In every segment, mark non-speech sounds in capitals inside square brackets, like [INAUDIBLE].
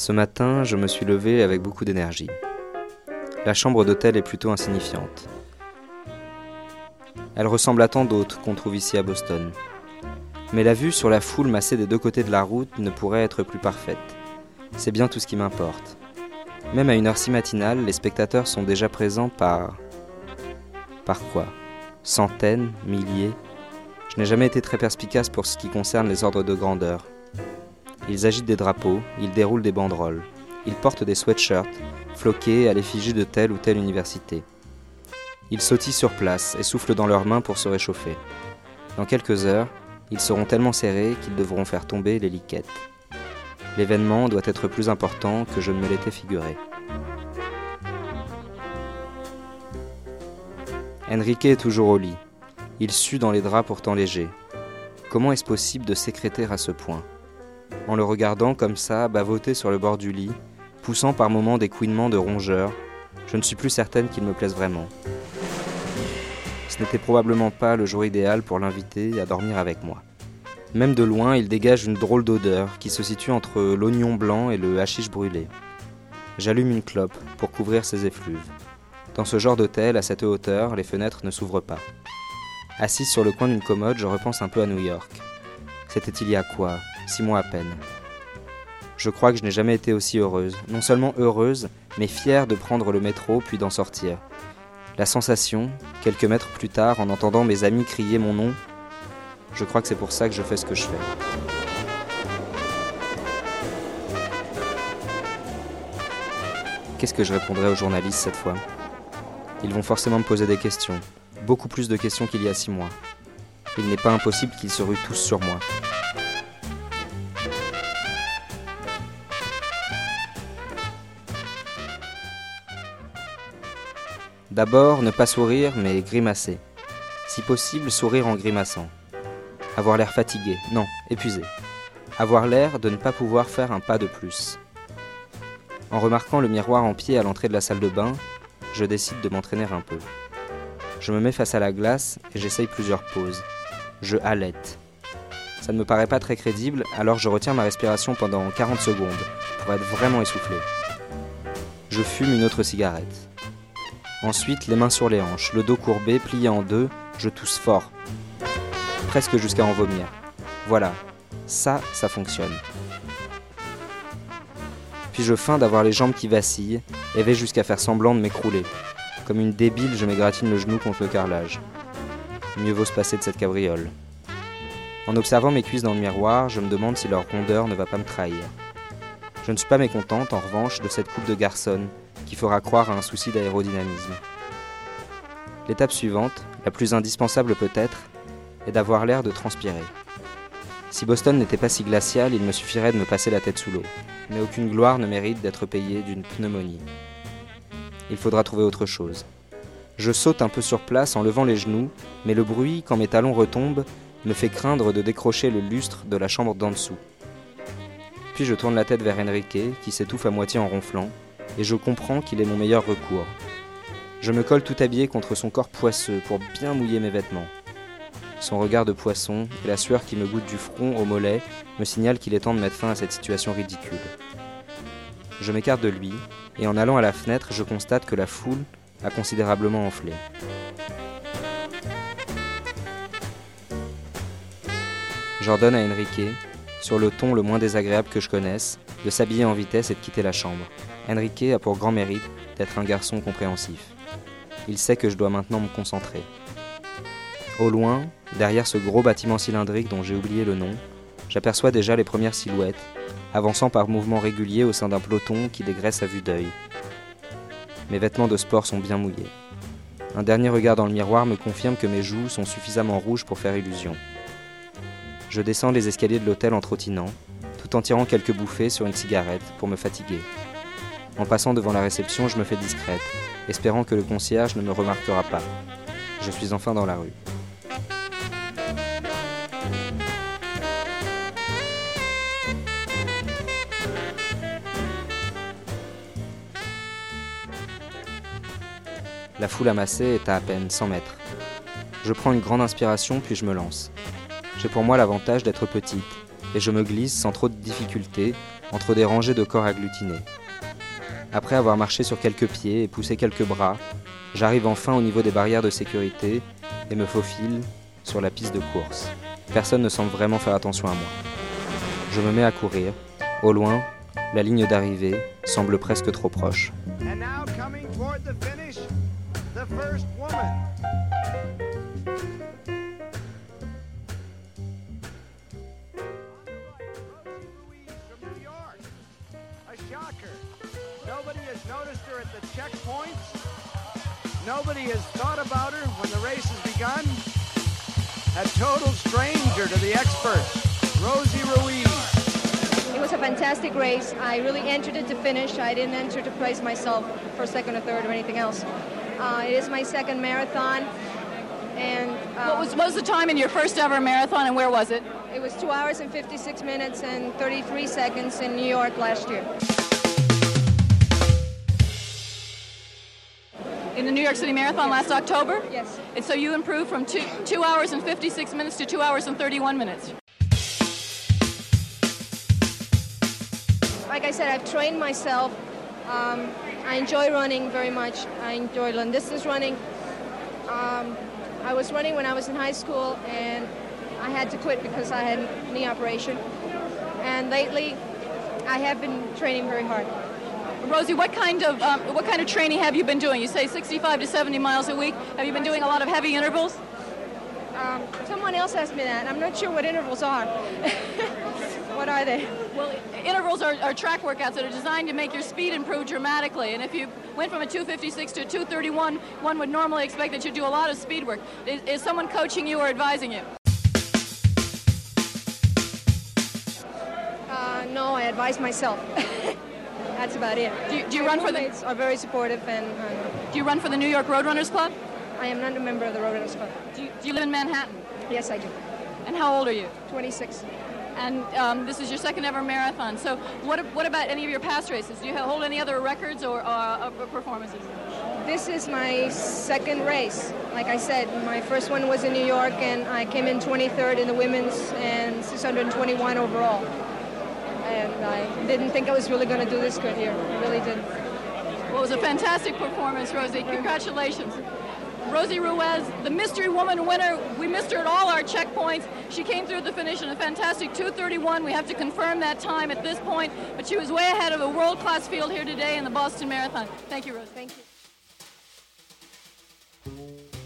Ce matin, je me suis levé avec beaucoup d'énergie. La chambre d'hôtel est plutôt insignifiante. Elle ressemble à tant d'autres qu'on trouve ici à Boston. Mais la vue sur la foule massée des deux côtés de la route ne pourrait être plus parfaite. C'est bien tout ce qui m'importe. Même à une heure si matinale, les spectateurs sont déjà présents par... Par quoi? Centaines Milliers? Je n'ai jamais été très perspicace pour ce qui concerne les ordres de grandeur. Ils agitent des drapeaux, ils déroulent des banderoles, ils portent des sweatshirts, floqués à l'effigie de telle ou telle université. Ils sautillent sur place et soufflent dans leurs mains pour se réchauffer. Dans quelques heures, ils seront tellement serrés qu'ils devront faire tomber les liquettes. L'événement doit être plus important que je ne me l'étais figuré. Enrique est toujours au lit. Il sue dans les draps pourtant légers. Comment est-ce possible de sécréter à ce point? En le regardant comme ça, bavoter sur le bord du lit, poussant par moments des couinements de rongeur, je ne suis plus certaine qu'il me plaise vraiment. Ce n'était probablement pas le jour idéal pour l'inviter à dormir avec moi. Même de loin, il dégage une drôle d'odeur qui se situe entre l'oignon blanc et le hashish brûlé. J'allume une clope pour couvrir ses effluves. Dans ce genre d'hôtel, à cette hauteur, les fenêtres ne s'ouvrent pas. Assise sur le coin d'une commode, je repense un peu à New York. C'était il y a quoi? Six mois à peine. Je crois que je n'ai jamais été aussi heureuse. Non seulement heureuse, mais fière de prendre le métro puis d'en sortir. La sensation, quelques mètres plus tard, en entendant mes amis crier mon nom, je crois que c'est pour ça que je fais ce que je fais. Qu'est-ce que je répondrai aux journalistes cette fois? Ils vont forcément me poser des questions, beaucoup plus de questions qu'il y a six mois. Il n'est pas impossible qu'ils se ruent tous sur moi. D'abord, ne pas sourire, mais grimacer. Si possible, sourire en grimaçant. Avoir l'air fatigué, non, épuisé. Avoir l'air de ne pas pouvoir faire un pas de plus. En remarquant le miroir en pied à l'entrée de la salle de bain, je décide de m'entraîner un peu. Je me mets face à la glace et j'essaye plusieurs poses. Je halète. Ça ne me paraît pas très crédible, alors je retiens ma respiration pendant 40 secondes pour être vraiment essoufflé. Je fume une autre cigarette. Ensuite, les mains sur les hanches, le dos courbé, plié en deux, je tousse fort, presque jusqu'à en vomir. Voilà, ça, ça fonctionne. Puis je feins d'avoir les jambes qui vacillent et vais jusqu'à faire semblant de m'écrouler. Comme une débile, je m'égratine le genou contre le carrelage. Mieux vaut se passer de cette cabriole. En observant mes cuisses dans le miroir, je me demande si leur rondeur ne va pas me trahir. Je ne suis pas mécontente, en revanche, de cette coupe de garçonne qui fera croire à un souci d'aérodynamisme. L'étape suivante, la plus indispensable peut-être, et d'avoir l'air de transpirer. Si Boston n'était pas si glacial, il me suffirait de me passer la tête sous l'eau. Mais aucune gloire ne mérite d'être payée d'une pneumonie. Il faudra trouver autre chose. Je saute un peu sur place en levant les genoux, mais le bruit, quand mes talons retombent, me fait craindre de décrocher le lustre de la chambre d'en dessous. Puis je tourne la tête vers Enrique, qui s'étouffe à moitié en ronflant, et je comprends qu'il est mon meilleur recours. Je me colle tout habillé contre son corps poisseux pour bien mouiller mes vêtements. Son regard de poisson et la sueur qui me goûte du front au mollet me signalent qu'il est temps de mettre fin à cette situation ridicule. Je m'écarte de lui, et en allant à la fenêtre, je constate que la foule a considérablement enflé. J'ordonne à Enrique, sur le ton le moins désagréable que je connaisse, de s'habiller en vitesse et de quitter la chambre. Enrique a pour grand mérite d'être un garçon compréhensif. Il sait que je dois maintenant me concentrer. Au loin, derrière ce gros bâtiment cylindrique dont j'ai oublié le nom, j'aperçois déjà les premières silhouettes, avançant par mouvements réguliers au sein d'un peloton qui dégraisse à vue d'œil. Mes vêtements de sport sont bien mouillés. Un dernier regard dans le miroir me confirme que mes joues sont suffisamment rouges pour faire illusion. Je descends les escaliers de l'hôtel en trottinant, tout en tirant quelques bouffées sur une cigarette pour me fatiguer. En passant devant la réception, je me fais discrète, espérant que le concierge ne me remarquera pas. Je suis enfin dans la rue. La foule amassée est à à peine 100 mètres. Je prends une grande inspiration puis je me lance. J'ai pour moi l'avantage d'être petite, et je me glisse sans trop de difficulté entre des rangées de corps agglutinés. Après avoir marché sur quelques pieds et poussé quelques bras, j'arrive enfin au niveau des barrières de sécurité et me faufile sur la piste de course. Personne ne semble vraiment faire attention à moi. Je me mets à courir. Au loin, la ligne d'arrivée semble presque trop proche. Noticed her at the checkpoints. Nobody has thought about her when the race has begun. A total stranger to the experts, Rosie Ruiz. It was a fantastic race. I really entered it to finish. I didn't enter to place myself for second or third or anything else. Uh, it is my second marathon. And uh, what, was, what was the time in your first ever marathon and where was it? It was 2 hours and 56 minutes and 33 seconds in New York last year. In the New York City Marathon last October? Yes. And so you improved from two, two hours and 56 minutes to two hours and 31 minutes. Like I said, I've trained myself. Um, I enjoy running very much. I enjoy long distance running. Um, I was running when I was in high school and I had to quit because I had a knee operation. And lately, I have been training very hard. Rosie, what kind of um, what kind of training have you been doing? You say 65 to 70 miles a week. Have you been doing a lot of heavy intervals? Um, someone else asked me that. I'm not sure what intervals are. [LAUGHS] what are they? Well, intervals are, are, track workouts that are designed to make your speed improve dramatically. And if you went from a 256 to a 231, one would normally expect that you do a lot of speed work. Is, is someone coaching you or advising you? Uh, no, I advise myself. [LAUGHS] That's about it. Do you, do you run for the? are very supportive and. do you run for the New York Roadrunners Club? I am not a member of the Roadrunners Club. Do you, do you live in Manhattan? Yes, I do. And how old are you? 26. And um, this is your second ever marathon. So, what, what about any of your past races? Do you hold any other records or uh, performances? This is my second race. Like I said, my first one was in New York, and I came in 23rd in the women's and 621 overall and I didn't think I was really going to do this good here. I really didn't. Well, it was a fantastic performance, Rosie. Congratulations. Rosie Ruiz, the Mystery Woman winner. We missed her at all our checkpoints. She came through the finish in a fantastic 231. We have to confirm that time at this point, but she was way ahead of a world-class field here today in the Boston Marathon. Thank you, Rosie. Thank you.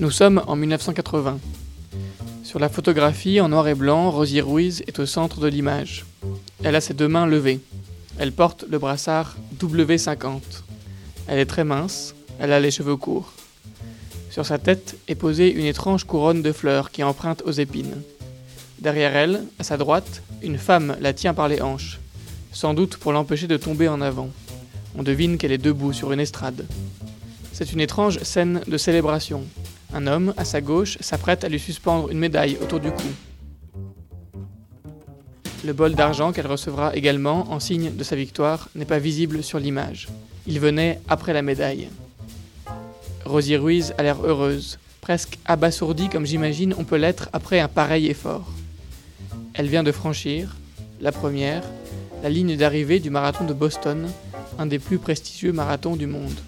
Nous sommes en 1980. Sur la photographie en noir et blanc, Rosie Ruiz est au centre de l'image. Elle a ses deux mains levées. Elle porte le brassard W50. Elle est très mince, elle a les cheveux courts. Sur sa tête est posée une étrange couronne de fleurs qui emprunte aux épines. Derrière elle, à sa droite, une femme la tient par les hanches, sans doute pour l'empêcher de tomber en avant. On devine qu'elle est debout sur une estrade. C'est une étrange scène de célébration, un homme, à sa gauche, s'apprête à lui suspendre une médaille autour du cou. Le bol d'argent qu'elle recevra également en signe de sa victoire n'est pas visible sur l'image. Il venait après la médaille. Rosie Ruiz a l'air heureuse, presque abasourdie comme j'imagine on peut l'être après un pareil effort. Elle vient de franchir, la première, la ligne d'arrivée du marathon de Boston, un des plus prestigieux marathons du monde.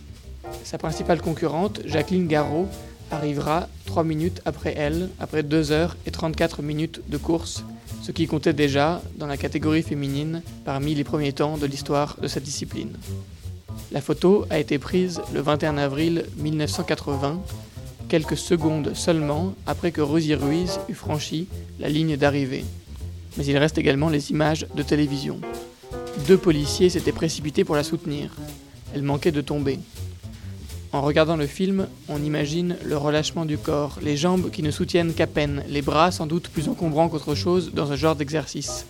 Sa principale concurrente, Jacqueline Garraud, arrivera 3 minutes après elle, après 2 heures et 34 minutes de course, ce qui comptait déjà dans la catégorie féminine parmi les premiers temps de l'histoire de cette discipline. La photo a été prise le 21 avril 1980, quelques secondes seulement après que Rosie Ruiz eut franchi la ligne d'arrivée. Mais il reste également les images de télévision. Deux policiers s'étaient précipités pour la soutenir. Elle manquait de tomber. En regardant le film, on imagine le relâchement du corps, les jambes qui ne soutiennent qu'à peine, les bras sans doute plus encombrants qu'autre chose dans un genre d'exercice.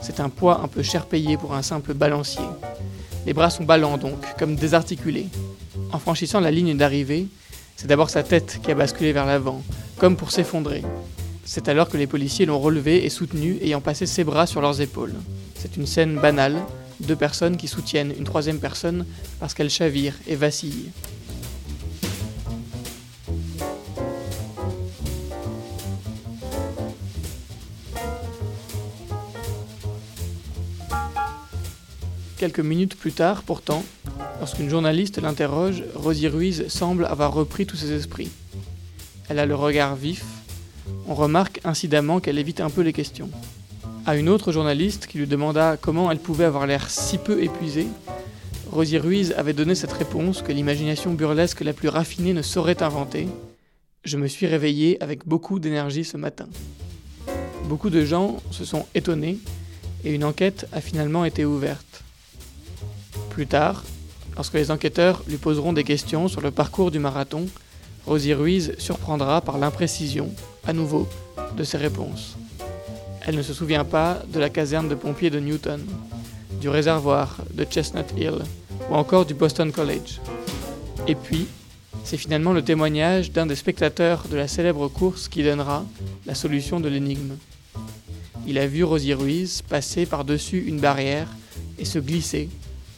C'est un poids un peu cher payé pour un simple balancier. Les bras sont ballants donc, comme désarticulés. En franchissant la ligne d'arrivée, c'est d'abord sa tête qui a basculé vers l'avant, comme pour s'effondrer. C'est alors que les policiers l'ont relevé et soutenu, ayant passé ses bras sur leurs épaules. C'est une scène banale, deux personnes qui soutiennent une troisième personne parce qu'elle chavire et vacille. Quelques minutes plus tard, pourtant, lorsqu'une journaliste l'interroge, Rosie Ruiz semble avoir repris tous ses esprits. Elle a le regard vif. On remarque incidemment qu'elle évite un peu les questions. À une autre journaliste qui lui demanda comment elle pouvait avoir l'air si peu épuisée, Rosie Ruiz avait donné cette réponse que l'imagination burlesque la plus raffinée ne saurait inventer. Je me suis réveillée avec beaucoup d'énergie ce matin. Beaucoup de gens se sont étonnés et une enquête a finalement été ouverte. Plus tard, lorsque les enquêteurs lui poseront des questions sur le parcours du marathon, Rosie Ruiz surprendra par l'imprécision, à nouveau, de ses réponses. Elle ne se souvient pas de la caserne de pompiers de Newton, du réservoir de Chestnut Hill ou encore du Boston College. Et puis, c'est finalement le témoignage d'un des spectateurs de la célèbre course qui donnera la solution de l'énigme. Il a vu Rosie Ruiz passer par-dessus une barrière et se glisser,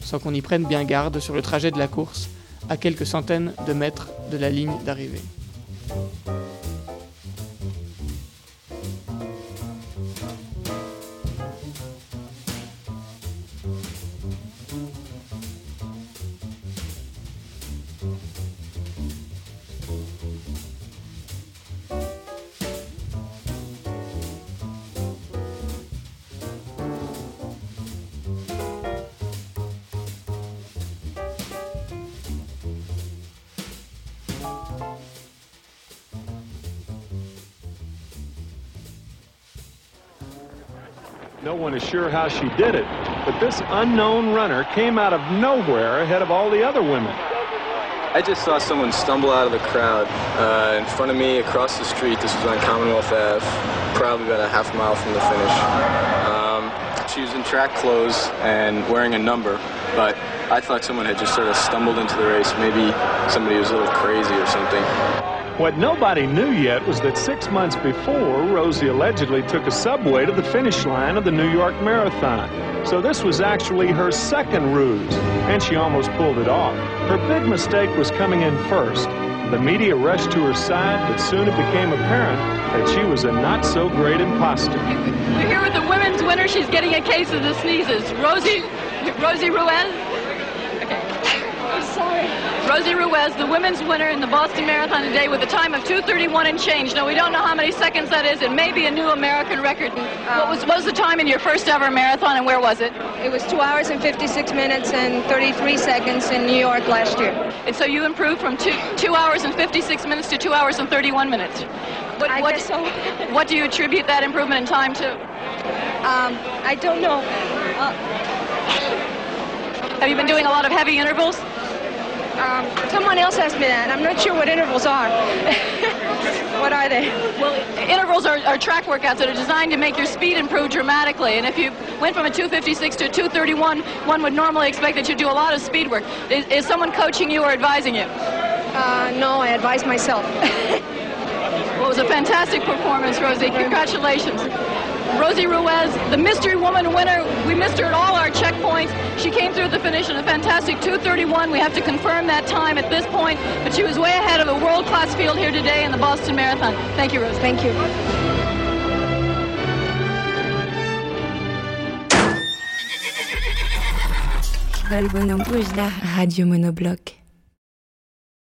sans qu'on y prenne bien garde sur le trajet de la course, à quelques centaines de mètres de la ligne d'arrivée. No one is sure how she did it, but this unknown runner came out of nowhere ahead of all the other women. I just saw someone stumble out of the crowd uh, in front of me across the street. This was on Commonwealth Ave, probably about a half mile from the finish. Um, she was in track clothes and wearing a number, but I thought someone had just sort of stumbled into the race. Maybe somebody was a little crazy or something. What nobody knew yet was that six months before, Rosie allegedly took a subway to the finish line of the New York Marathon. So this was actually her second ruse, and she almost pulled it off. Her big mistake was coming in first. The media rushed to her side, but soon it became apparent that she was a not so great imposter. We're here with the women's winner. She's getting a case of the sneezes. Rosie, Rosie Ruiz. Rosie Ruiz, the women's winner in the Boston Marathon today with a time of 2.31 and change. Now, we don't know how many seconds that is. It may be a new American record. what, was, what was the time in your first ever marathon and where was it? It was 2 hours and 56 minutes and 33 seconds in New York last year. And so you improved from two, 2 hours and 56 minutes to 2 hours and 31 minutes. What, I what, guess so. [LAUGHS] what do you attribute that improvement in time to? Um, I don't know. Uh, Have you been doing a lot of heavy intervals? Um, someone else asked me that. I'm not sure what intervals are. [LAUGHS] what are they? Well, intervals are, are track workouts that are designed to make your speed improve dramatically. And if you went from a 256 to a 231, one would normally expect that you'd do a lot of speed work. Is, is someone coaching you or advising you? Uh, no, I advise myself. [LAUGHS] Well, it was a fantastic performance, Rosie. Congratulations. Rosie Ruiz, the mystery woman winner. We missed her at all our checkpoints. She came through the finish in a fantastic 231. We have to confirm that time at this point, but she was way ahead of a world-class field here today in the Boston Marathon. Thank you, Rosie. Thank you. Val Bonhomme radio monobloc.